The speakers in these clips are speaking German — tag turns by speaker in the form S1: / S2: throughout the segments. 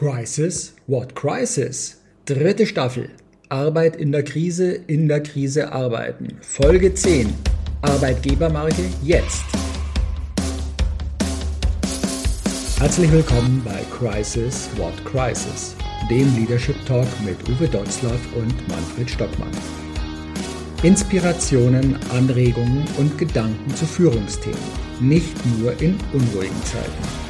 S1: Crisis? What Crisis? Dritte Staffel. Arbeit in der Krise, in der Krise arbeiten. Folge 10. Arbeitgebermarke jetzt. Herzlich willkommen bei Crisis What Crisis, dem Leadership Talk mit Uwe Dotzlaff und Manfred Stockmann. Inspirationen, Anregungen und Gedanken zu Führungsthemen, nicht nur in unruhigen Zeiten.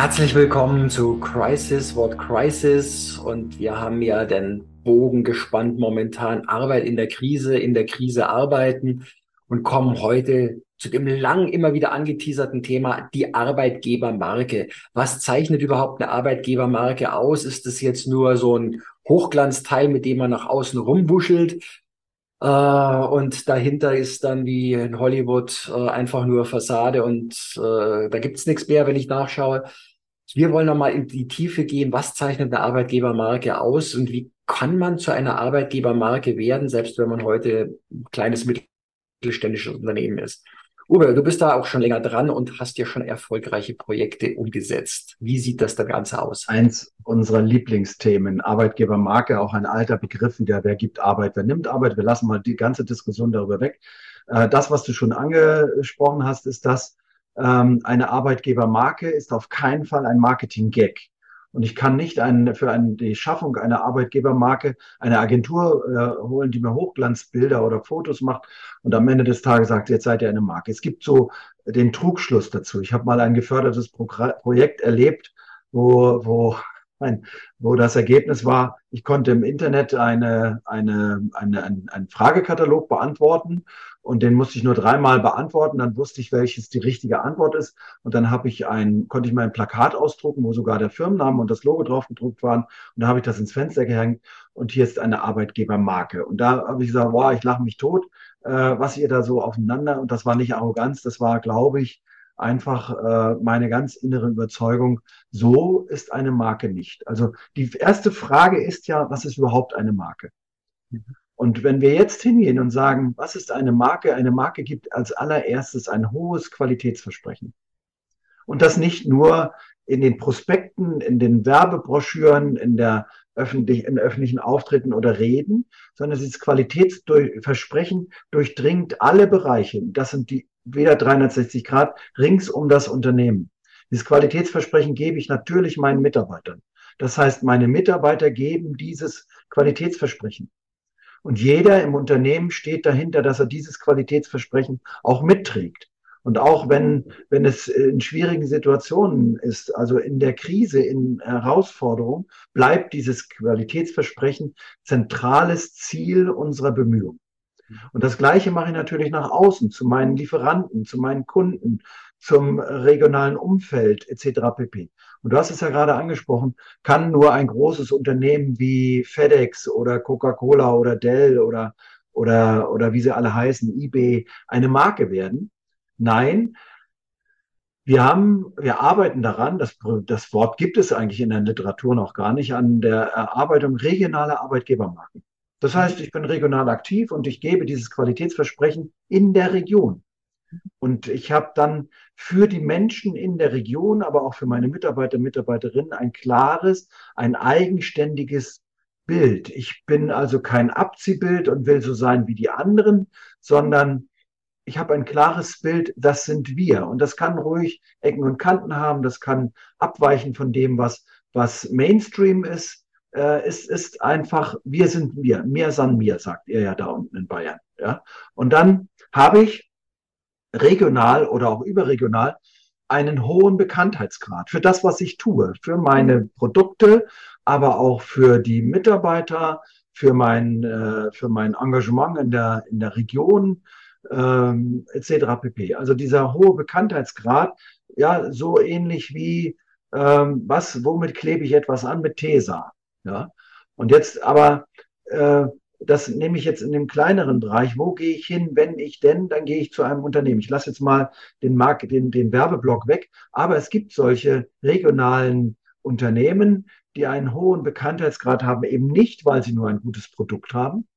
S2: Herzlich willkommen zu Crisis, Wort Crisis. Und wir haben ja den Bogen gespannt momentan. Arbeit in der Krise, in der Krise arbeiten und kommen heute zu dem lang immer wieder angeteaserten Thema, die Arbeitgebermarke. Was zeichnet überhaupt eine Arbeitgebermarke aus? Ist es jetzt nur so ein Hochglanzteil, mit dem man nach außen rumbuschelt? Äh, und dahinter ist dann wie in Hollywood äh, einfach nur Fassade und äh, da gibt's nichts mehr, wenn ich nachschaue. Wir wollen nochmal in die Tiefe gehen. Was zeichnet eine Arbeitgebermarke aus und wie kann man zu einer Arbeitgebermarke werden, selbst wenn man heute ein kleines mittelständisches Unternehmen ist? Uwe, du bist da auch schon länger dran und hast ja schon erfolgreiche Projekte umgesetzt. Wie sieht das da Ganze aus?
S3: Eins unserer Lieblingsthemen, Arbeitgebermarke, auch ein alter Begriff der wer gibt Arbeit, wer nimmt Arbeit. Wir lassen mal die ganze Diskussion darüber weg. Äh, das, was du schon angesprochen hast, ist das, ähm, eine Arbeitgebermarke ist auf keinen Fall ein Marketing-Gag. Und ich kann nicht ein, für ein, die Schaffung einer Arbeitgebermarke eine Agentur äh, holen, die mir Hochglanzbilder oder Fotos macht und am Ende des Tages sagt, jetzt seid ihr eine Marke. Es gibt so den Trugschluss dazu. Ich habe mal ein gefördertes Pro Projekt erlebt, wo, wo, ein, wo das Ergebnis war, ich konnte im Internet eine, eine, eine, einen, einen Fragekatalog beantworten und den musste ich nur dreimal beantworten. Dann wusste ich, welches die richtige Antwort ist. Und dann habe ich ein, konnte ich mein Plakat ausdrucken, wo sogar der Firmenname und das Logo drauf gedruckt waren. Und da habe ich das ins Fenster gehängt. Und hier ist eine Arbeitgebermarke. Und da habe ich gesagt, wow, ich lache mich tot, äh, was ihr da so aufeinander. Und das war nicht Arroganz, das war, glaube ich, einfach äh, meine ganz innere Überzeugung, so ist eine Marke nicht. Also die erste Frage ist ja, was ist überhaupt eine Marke? Und wenn wir jetzt hingehen und sagen, was ist eine Marke? Eine Marke gibt als allererstes ein hohes Qualitätsversprechen. Und das nicht nur in den Prospekten, in den Werbebroschüren, in der öffentlich, in öffentlichen Auftritten oder Reden, sondern dieses Qualitätsversprechen durchdringt alle Bereiche. Das sind die wieder 360 Grad rings um das Unternehmen. Dieses Qualitätsversprechen gebe ich natürlich meinen Mitarbeitern. Das heißt, meine Mitarbeiter geben dieses Qualitätsversprechen. Und jeder im Unternehmen steht dahinter, dass er dieses Qualitätsversprechen auch mitträgt. Und auch wenn, wenn es in schwierigen Situationen ist, also in der Krise, in Herausforderung, bleibt dieses Qualitätsversprechen zentrales Ziel unserer Bemühungen. Und das Gleiche mache ich natürlich nach außen, zu meinen Lieferanten, zu meinen Kunden, zum regionalen Umfeld etc. pp. Und du hast es ja gerade angesprochen, kann nur ein großes Unternehmen wie FedEx oder Coca-Cola oder Dell oder, oder, oder wie sie alle heißen, eBay, eine Marke werden? Nein. Wir haben, wir arbeiten daran, das, das Wort gibt es eigentlich in der Literatur noch gar nicht, an der Erarbeitung regionaler Arbeitgebermarken. Das heißt, ich bin regional aktiv und ich gebe dieses Qualitätsversprechen in der Region. Und ich habe dann für die Menschen in der Region, aber auch für meine Mitarbeiter, Mitarbeiterinnen ein klares, ein eigenständiges Bild. Ich bin also kein Abziehbild und will so sein wie die anderen, sondern ich habe ein klares Bild, das sind wir. Und das kann ruhig Ecken und Kanten haben, das kann abweichen von dem, was, was Mainstream ist. Äh, es ist einfach, wir sind wir, mir san mir, sagt ihr ja da unten in Bayern. Ja? Und dann habe ich regional oder auch überregional einen hohen Bekanntheitsgrad für das, was ich tue, für meine Produkte, aber auch für die Mitarbeiter, für mein, äh, für mein Engagement in der, in der Region ähm, etc. pp. Also dieser hohe Bekanntheitsgrad, ja, so ähnlich wie ähm, was, womit klebe ich etwas an? Mit Tesa. Ja. Und jetzt aber, äh, das nehme ich jetzt in dem kleineren Bereich. Wo gehe ich hin, wenn ich denn? Dann gehe ich zu einem Unternehmen. Ich lasse jetzt mal den Markt, den, den Werbeblock weg. Aber es gibt solche regionalen Unternehmen, die einen hohen Bekanntheitsgrad haben, eben nicht, weil sie nur ein gutes Produkt haben,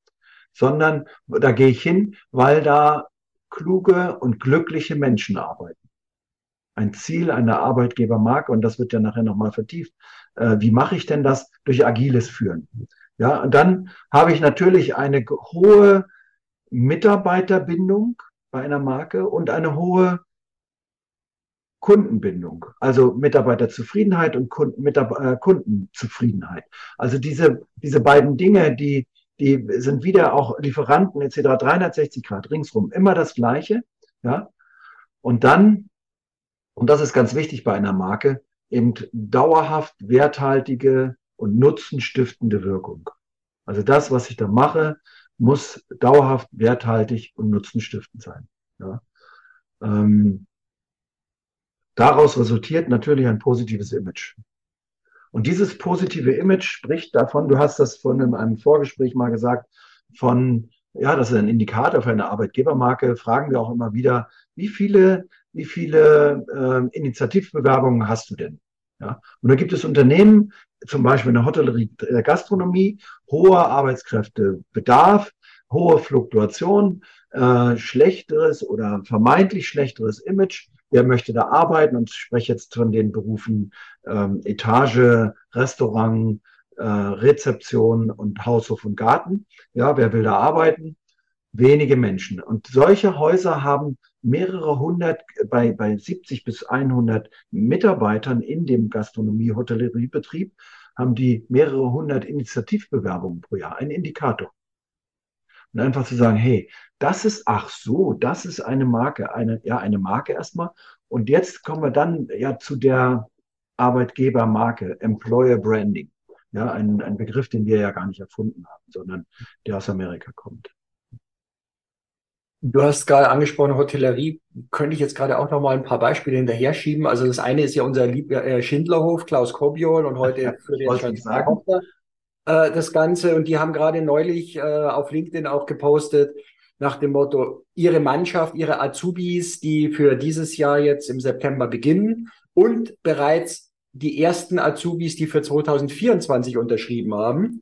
S3: sondern da gehe ich hin, weil da kluge und glückliche Menschen arbeiten. Ein Ziel einer Arbeitgebermarke, und das wird ja nachher nochmal vertieft. Äh, wie mache ich denn das? Durch agiles Führen. Ja, und dann habe ich natürlich eine hohe Mitarbeiterbindung bei einer Marke und eine hohe Kundenbindung, also Mitarbeiterzufriedenheit und Kunden, Mitab äh, Kundenzufriedenheit. Also diese, diese beiden Dinge, die, die sind wieder auch Lieferanten etc. 360 Grad ringsrum, immer das Gleiche. Ja? Und dann, und das ist ganz wichtig bei einer Marke, eben dauerhaft werthaltige und nutzenstiftende Wirkung. Also das, was ich da mache, muss dauerhaft werthaltig und nutzenstiftend sein. Ja? Ähm, Daraus resultiert natürlich ein positives Image. Und dieses positive Image spricht davon, du hast das von in einem Vorgespräch mal gesagt, von, ja, das ist ein Indikator für eine Arbeitgebermarke, fragen wir auch immer wieder, wie viele, wie viele äh, Initiativbewerbungen hast du denn? Ja, und da gibt es Unternehmen, zum Beispiel in der Hotellerie, der Gastronomie, hoher Arbeitskräftebedarf, hohe Fluktuation, äh, schlechteres oder vermeintlich schlechteres Image wer möchte da arbeiten? Und ich spreche jetzt von den Berufen ähm, Etage, Restaurant, äh, Rezeption und Haushof und Garten. Ja, wer will da arbeiten? Wenige Menschen. Und solche Häuser haben mehrere hundert, bei, bei 70 bis 100 Mitarbeitern in dem Gastronomie-Hotelleriebetrieb haben die mehrere hundert Initiativbewerbungen pro Jahr. Ein Indikator. Und einfach zu sagen, hey, das ist, ach so, das ist eine Marke, eine, ja, eine Marke erstmal. Und jetzt kommen wir dann ja zu der Arbeitgebermarke, Employer Branding. Ja, ein, ein Begriff, den wir ja gar nicht erfunden haben, sondern der aus Amerika kommt.
S2: Du hast gerade angesprochen, Hotellerie. Könnte ich jetzt gerade auch noch mal ein paar Beispiele hinterher schieben. Also das eine ist ja unser Lieb äh, Schindlerhof, Klaus Kobiol und heute für den Tochter äh, das Ganze. Und die haben gerade neulich äh, auf LinkedIn auch gepostet nach dem Motto, ihre Mannschaft, ihre Azubis, die für dieses Jahr jetzt im September beginnen und bereits die ersten Azubis, die für 2024 unterschrieben haben.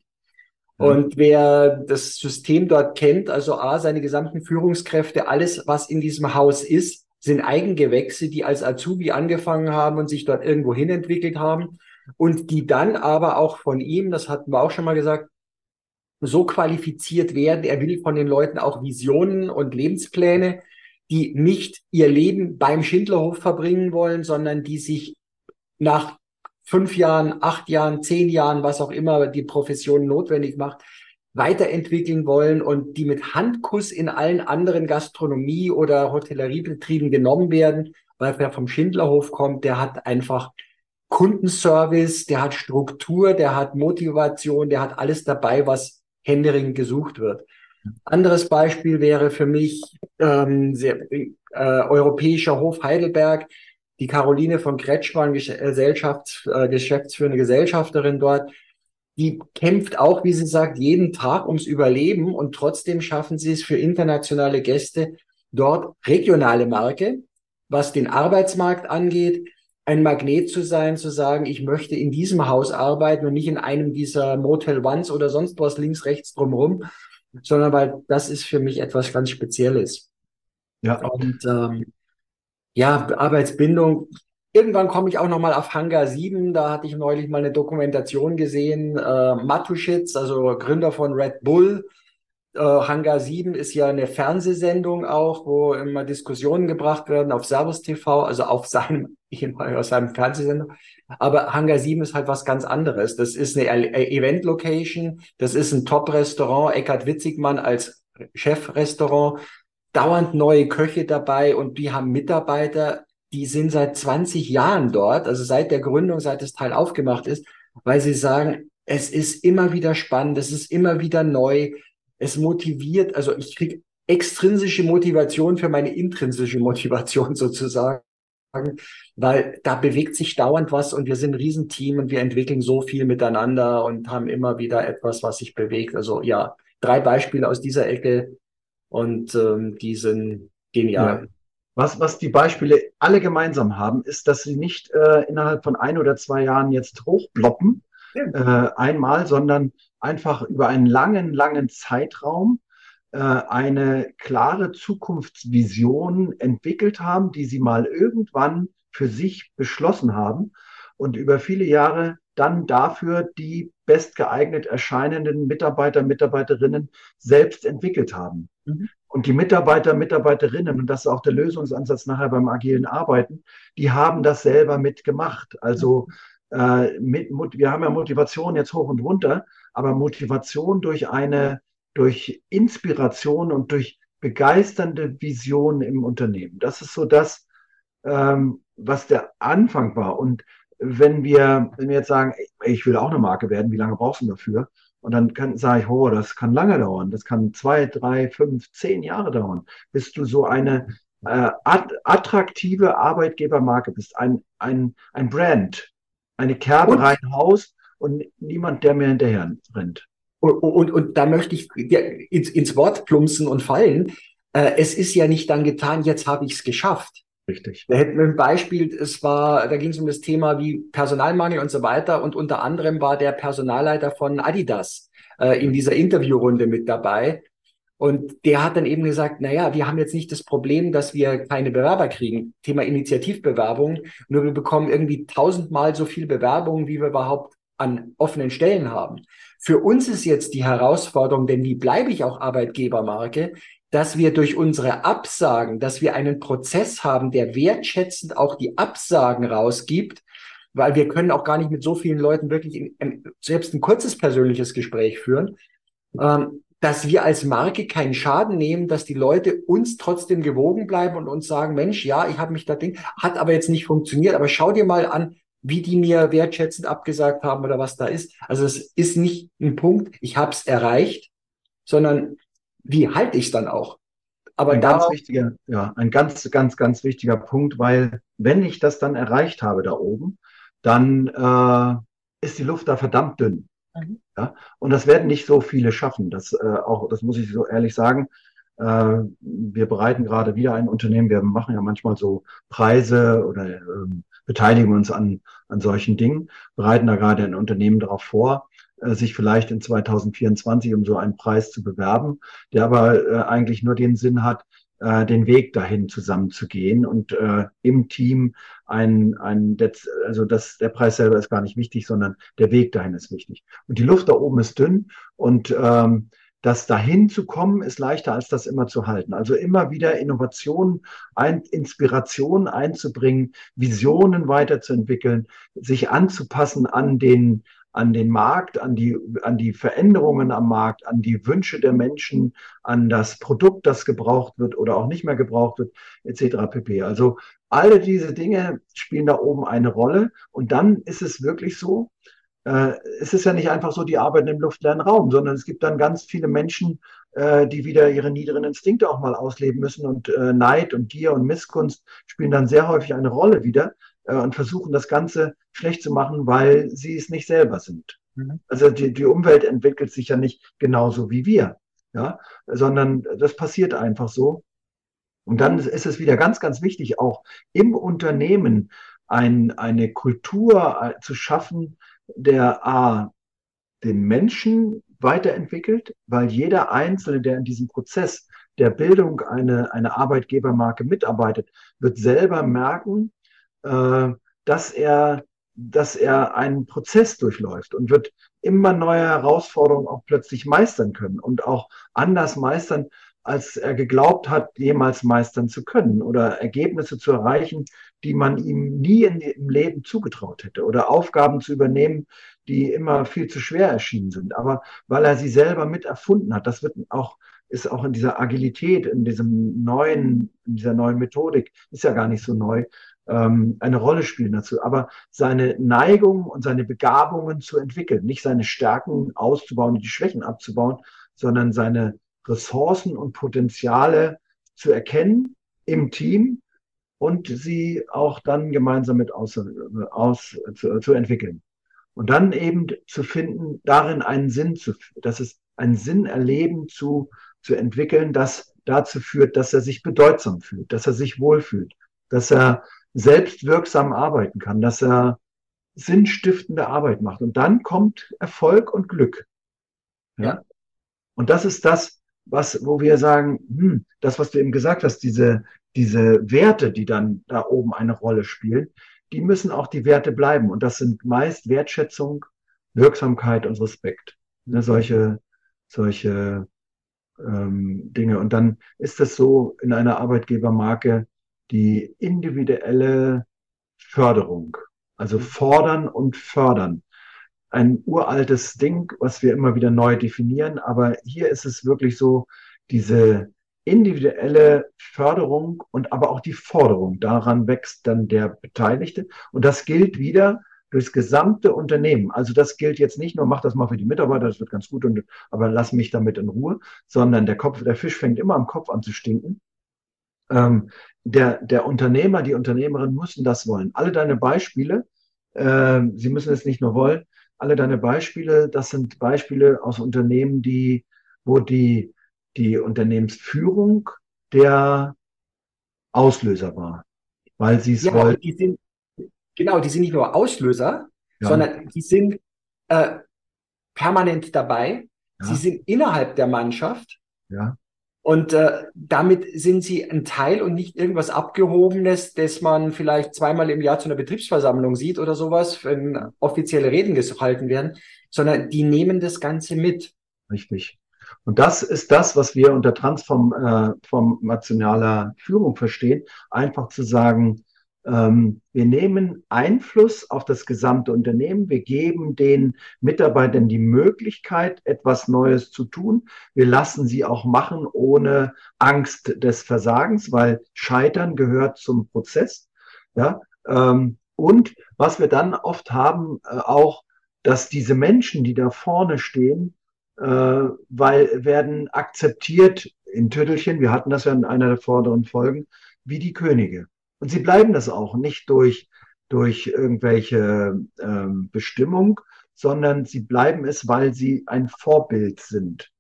S2: Und wer das System dort kennt, also A, seine gesamten Führungskräfte, alles, was in diesem Haus ist, sind Eigengewächse, die als Azubi angefangen haben und sich dort irgendwo hin entwickelt haben und die dann aber auch von ihm, das hatten wir auch schon mal gesagt, so qualifiziert werden. Er will von den Leuten auch Visionen und Lebenspläne, die nicht ihr Leben beim Schindlerhof verbringen wollen, sondern die sich nach fünf Jahren, acht Jahren, zehn Jahren, was auch immer die Profession notwendig macht, weiterentwickeln wollen und die mit Handkuss in allen anderen Gastronomie- oder Hotelleriebetrieben genommen werden, weil wer vom Schindlerhof kommt, der hat einfach Kundenservice, der hat Struktur, der hat Motivation, der hat alles dabei, was händeringend gesucht wird. Anderes Beispiel wäre für mich ähm, sehr, äh, Europäischer Hof Heidelberg. Die Caroline von Kretschmann, Gesellschafts-, äh, geschäftsführende Gesellschafterin dort, die kämpft auch, wie sie sagt, jeden Tag ums Überleben und trotzdem schaffen sie es für internationale Gäste dort regionale Marke, was den Arbeitsmarkt angeht, ein Magnet zu sein, zu sagen, ich möchte in diesem Haus arbeiten und nicht in einem dieser Motel Ones oder sonst was links, rechts drumherum, sondern weil das ist für mich etwas ganz Spezielles. Ja. Und ähm, ja, Arbeitsbindung. Irgendwann komme ich auch nochmal auf Hangar 7. Da hatte ich neulich mal eine Dokumentation gesehen. Äh, Matuschitz, also Gründer von Red Bull, äh, Hangar 7 ist ja eine Fernsehsendung auch, wo immer Diskussionen gebracht werden auf Servus TV, also auf seinem, aus seinem Fernsehsender. Aber Hangar 7 ist halt was ganz anderes. Das ist eine Event-Location, das ist ein Top-Restaurant, Eckhard Witzigmann als Chefrestaurant, dauernd neue Köche dabei und die haben Mitarbeiter, die sind seit 20 Jahren dort, also seit der Gründung, seit das Teil aufgemacht ist, weil sie sagen, es ist immer wieder spannend, es ist immer wieder neu, es motiviert, also ich kriege extrinsische Motivation für meine intrinsische Motivation sozusagen. weil da bewegt sich dauernd was und wir sind ein Riesenteam und wir entwickeln so viel miteinander und haben immer wieder etwas, was sich bewegt. Also ja, drei Beispiele aus dieser Ecke und ähm, die sind genial.
S3: Ja. Was, was die Beispiele alle gemeinsam haben, ist, dass sie nicht äh, innerhalb von ein oder zwei Jahren jetzt hochbloppen, ja. äh, einmal, sondern einfach über einen langen, langen Zeitraum äh, eine klare Zukunftsvision entwickelt haben, die sie mal irgendwann für sich beschlossen haben und über viele Jahre dann dafür die bestgeeignet erscheinenden Mitarbeiter, Mitarbeiterinnen selbst entwickelt haben. Mhm. Und die Mitarbeiter, Mitarbeiterinnen, und das ist auch der Lösungsansatz nachher beim agilen Arbeiten, die haben das selber mitgemacht. Also äh, mit, wir haben ja Motivation jetzt hoch und runter, aber Motivation durch eine, durch Inspiration und durch begeisternde Vision im Unternehmen. Das ist so das, ähm, was der Anfang war. Und wenn wir, wenn wir jetzt sagen, ich will auch eine Marke werden, wie lange brauchst du dafür? Und dann kann, sage ich, oh, das kann lange dauern. Das kann zwei, drei, fünf, zehn Jahre dauern, bis du so eine äh, attraktive Arbeitgebermarke bist. Ein, ein, ein Brand, eine Kerbe rein Haus und niemand, der mir hinterher rennt.
S2: Und, und, und da möchte ich ins, ins Wort plumpsen und fallen. Äh, es ist ja nicht dann getan, jetzt habe ich es geschafft.
S3: Richtig.
S2: Da hätten wir ein Beispiel, es war, da ging es um das Thema wie Personalmangel und so weiter. Und unter anderem war der Personalleiter von Adidas äh, in dieser Interviewrunde mit dabei. Und der hat dann eben gesagt, na ja, wir haben jetzt nicht das Problem, dass wir keine Bewerber kriegen. Thema Initiativbewerbung. Nur wir bekommen irgendwie tausendmal so viel Bewerbungen, wie wir überhaupt an offenen Stellen haben. Für uns ist jetzt die Herausforderung, denn wie bleibe ich auch Arbeitgebermarke, dass wir durch unsere Absagen, dass wir einen Prozess haben, der wertschätzend auch die Absagen rausgibt, weil wir können auch gar nicht mit so vielen Leuten wirklich in, in, selbst ein kurzes persönliches Gespräch führen, ähm, dass wir als Marke keinen Schaden nehmen, dass die Leute uns trotzdem gewogen bleiben und uns sagen, Mensch, ja, ich habe mich da Ding, hat aber jetzt nicht funktioniert, aber schau dir mal an, wie die mir wertschätzend abgesagt haben oder was da ist. Also es ist nicht ein Punkt, ich habe es erreicht, sondern wie halte ich es dann auch?
S3: Aber ein ganz wichtiger, ja, ein ganz, ganz, ganz wichtiger Punkt, weil wenn ich das dann erreicht habe da oben, dann äh, ist die Luft da verdammt dünn. Mhm. Ja? Und das werden nicht so viele schaffen. Das äh, auch, das muss ich so ehrlich sagen. Äh, wir bereiten gerade wieder ein Unternehmen. Wir machen ja manchmal so Preise oder ähm, beteiligen uns an, an solchen Dingen, bereiten da gerade ein Unternehmen darauf vor. Äh, sich vielleicht in 2024 um so einen Preis zu bewerben, der aber äh, eigentlich nur den Sinn hat, äh, den Weg dahin zusammenzugehen und äh, im Team ein, ein also das, der Preis selber ist gar nicht wichtig, sondern der Weg dahin ist wichtig. Und die Luft da oben ist dünn und ähm, das dahin zu kommen ist leichter als das immer zu halten. Also immer wieder Innovationen, ein, Inspirationen einzubringen, Visionen weiterzuentwickeln, sich anzupassen an den an den Markt, an die, an die Veränderungen am Markt, an die Wünsche der Menschen, an das Produkt, das gebraucht wird oder auch nicht mehr gebraucht wird, etc. pp. Also alle diese Dinge spielen da oben eine Rolle. Und dann ist es wirklich so, äh, es ist ja nicht einfach so, die arbeiten im luftleeren Raum, sondern es gibt dann ganz viele Menschen, äh, die wieder ihre niederen Instinkte auch mal ausleben müssen. Und äh, Neid und Gier und Missgunst spielen dann sehr häufig eine Rolle wieder äh, und versuchen das Ganze schlecht zu machen, weil sie es nicht selber sind. Mhm. Also die, die Umwelt entwickelt sich ja nicht genauso wie wir, ja, sondern das passiert einfach so. Und dann ist es wieder ganz, ganz wichtig, auch im Unternehmen ein, eine Kultur äh, zu schaffen, der A, den Menschen weiterentwickelt, weil jeder Einzelne, der in diesem Prozess der Bildung eine, eine Arbeitgebermarke mitarbeitet, wird selber merken, äh, dass er, dass er einen Prozess durchläuft und wird immer neue Herausforderungen auch plötzlich meistern können und auch anders meistern, als er geglaubt hat, jemals meistern zu können oder Ergebnisse zu erreichen, die man ihm nie in, im Leben zugetraut hätte oder Aufgaben zu übernehmen, die immer viel zu schwer erschienen sind. Aber weil er sie selber mit erfunden hat, das wird auch ist auch in dieser Agilität, in diesem neuen, in dieser neuen Methodik, ist ja gar nicht so neu, ähm, eine Rolle spielen dazu. Aber seine Neigung und seine Begabungen zu entwickeln, nicht seine Stärken auszubauen und die Schwächen abzubauen, sondern seine Ressourcen und Potenziale zu erkennen im Team und sie auch dann gemeinsam mit aus, aus zu, zu entwickeln. Und dann eben zu finden, darin einen Sinn zu, dass es einen Sinn erleben zu, zu entwickeln, das dazu führt, dass er sich bedeutsam fühlt, dass er sich wohlfühlt, dass er selbst wirksam arbeiten kann, dass er sinnstiftende Arbeit macht. Und dann kommt Erfolg und Glück. Ja. ja. Und das ist das, was, wo wir sagen, hm, das, was du eben gesagt hast, diese, diese Werte, die dann da oben eine Rolle spielen, die müssen auch die Werte bleiben. Und das sind meist Wertschätzung, Wirksamkeit und Respekt. Ne, solche, solche ähm, Dinge. Und dann ist es so in einer Arbeitgebermarke die individuelle Förderung. Also mhm. fordern und fördern. Ein uraltes Ding, was wir immer wieder neu definieren. Aber hier ist es wirklich so, diese individuelle Förderung und aber auch die Forderung. Daran wächst dann der Beteiligte. Und das gilt wieder durchs gesamte Unternehmen. Also das gilt jetzt nicht nur, mach das mal für die Mitarbeiter, das wird ganz gut, und, aber lass mich damit in Ruhe, sondern der Kopf, der Fisch fängt immer am Kopf an zu stinken. Ähm, der, der Unternehmer, die Unternehmerin müssen das wollen. Alle deine Beispiele, äh, sie müssen es nicht nur wollen, alle deine Beispiele, das sind Beispiele aus Unternehmen, die, wo die, die Unternehmensführung der Auslöser war, weil sie es ja, wollten.
S2: Die sind, genau, die sind nicht nur Auslöser, ja. sondern die sind äh, permanent dabei. Ja. Sie sind innerhalb der Mannschaft.
S3: Ja.
S2: Und äh, damit sind sie ein Teil und nicht irgendwas Abgehobenes, das man vielleicht zweimal im Jahr zu einer Betriebsversammlung sieht oder sowas, wenn offizielle Reden gehalten werden, sondern die nehmen das Ganze mit.
S3: Richtig. Und das ist das, was wir unter transformationaler äh, Führung verstehen. Einfach zu sagen, ähm, wir nehmen Einfluss auf das gesamte Unternehmen. Wir geben den Mitarbeitern die Möglichkeit, etwas Neues zu tun. Wir lassen sie auch machen ohne Angst des Versagens, weil Scheitern gehört zum Prozess. Ja, ähm, und was wir dann oft haben, äh, auch, dass diese Menschen, die da vorne stehen, äh, weil werden akzeptiert in Tüttelchen, wir hatten das ja in einer der vorderen Folgen, wie die Könige. Und sie bleiben das auch nicht durch, durch irgendwelche ähm, Bestimmung, sondern sie bleiben es, weil sie ein Vorbild sind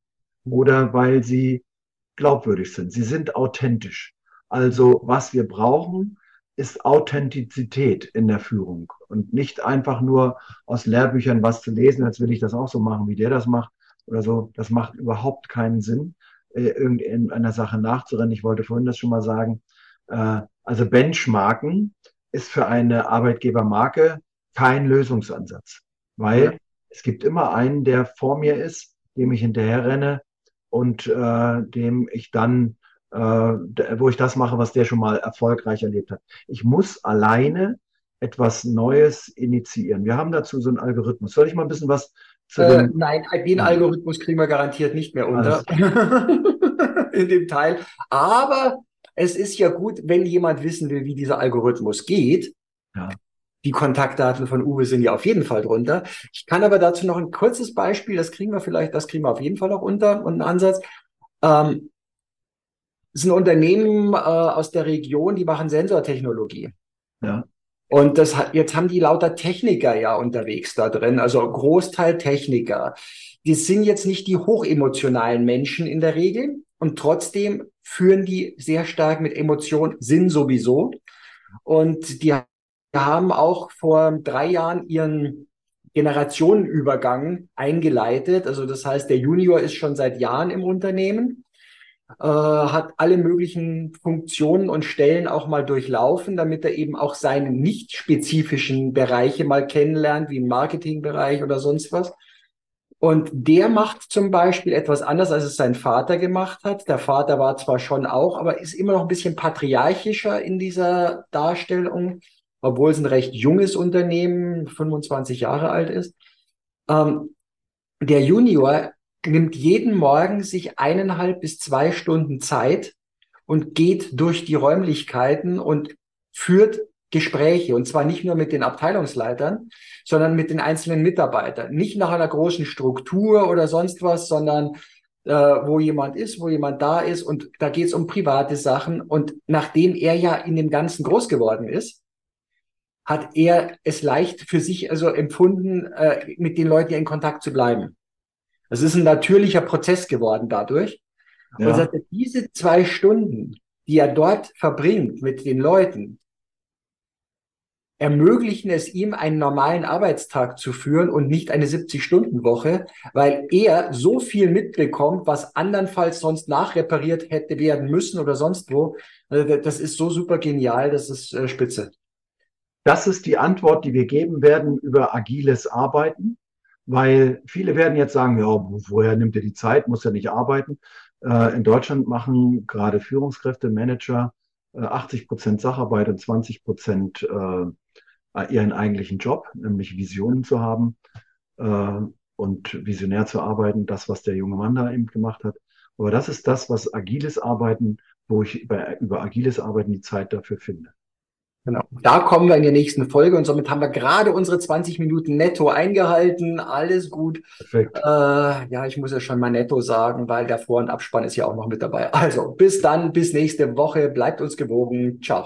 S3: oder weil sie glaubwürdig sind. Sie sind authentisch. Also was wir brauchen, ist Authentizität in der Führung und nicht einfach nur aus Lehrbüchern was zu lesen, als will ich das auch so machen, wie der das macht oder so. Das macht überhaupt keinen Sinn, äh, irgendeiner Sache nachzurennen. Ich wollte vorhin das schon mal sagen. Äh, also Benchmarken ist für eine Arbeitgebermarke kein Lösungsansatz, weil ja. es gibt immer einen, der vor mir ist, dem ich hinterher renne und äh, dem ich dann, äh, wo ich das mache, was der schon mal erfolgreich erlebt hat. Ich muss alleine etwas Neues initiieren. Wir haben dazu so einen Algorithmus. Soll ich mal ein bisschen was
S2: zu äh, dem? Nein, den Algorithmus kriegen wir garantiert nicht mehr unter in dem Teil. Aber es ist ja gut, wenn jemand wissen will, wie dieser Algorithmus geht. Ja. Die Kontaktdaten von Uwe sind ja auf jeden Fall drunter. Ich kann aber dazu noch ein kurzes Beispiel, das kriegen wir vielleicht, das kriegen wir auf jeden Fall noch unter und einen Ansatz. Ähm, es ist ein Unternehmen äh, aus der Region, die machen Sensortechnologie.
S3: Ja.
S2: Und das hat, jetzt haben die lauter Techniker ja unterwegs da drin, also Großteil Techniker. Die sind jetzt nicht die hochemotionalen Menschen in der Regel und trotzdem führen die sehr stark mit Emotionen, sind sowieso. Und die haben auch vor drei Jahren ihren Generationenübergang eingeleitet. Also das heißt, der Junior ist schon seit Jahren im Unternehmen, äh, hat alle möglichen Funktionen und Stellen auch mal durchlaufen, damit er eben auch seine nicht spezifischen Bereiche mal kennenlernt, wie im Marketingbereich oder sonst was. Und der macht zum Beispiel etwas anders, als es sein Vater gemacht hat. Der Vater war zwar schon auch, aber ist immer noch ein bisschen patriarchischer in dieser Darstellung, obwohl es ein recht junges Unternehmen, 25 Jahre alt ist. Ähm, der Junior nimmt jeden Morgen sich eineinhalb bis zwei Stunden Zeit und geht durch die Räumlichkeiten und führt Gespräche und zwar nicht nur mit den Abteilungsleitern, sondern mit den einzelnen Mitarbeitern. Nicht nach einer großen Struktur oder sonst was, sondern äh, wo jemand ist, wo jemand da ist und da geht es um private Sachen. Und nachdem er ja in dem Ganzen groß geworden ist, hat er es leicht für sich also empfunden, äh, mit den Leuten in Kontakt zu bleiben. Das ist ein natürlicher Prozess geworden dadurch. Ja. Und sagte, diese zwei Stunden, die er dort verbringt mit den Leuten, ermöglichen es ihm, einen normalen Arbeitstag zu führen und nicht eine 70-Stunden-Woche, weil er so viel mitbekommt, was andernfalls sonst nachrepariert hätte werden müssen oder sonst wo. Also das ist so super genial, das ist äh, spitze.
S3: Das ist die Antwort, die wir geben werden über agiles Arbeiten, weil viele werden jetzt sagen, ja, woher nimmt er die Zeit, muss er nicht arbeiten. Äh, in Deutschland machen gerade Führungskräfte, Manager 80 äh, Prozent Sacharbeit und 20 Prozent ihren eigentlichen Job, nämlich Visionen zu haben äh, und visionär zu arbeiten, das, was der junge Mann da eben gemacht hat. Aber das ist das, was agiles Arbeiten, wo ich über, über agiles Arbeiten die Zeit dafür finde.
S2: Genau. Da kommen wir in der nächsten Folge und somit haben wir gerade unsere 20 Minuten netto eingehalten. Alles gut. Perfekt. Äh, ja, ich muss ja schon mal netto sagen, weil der Vor- und Abspann ist ja auch noch mit dabei. Also bis dann, bis nächste Woche. Bleibt uns gewogen. Ciao.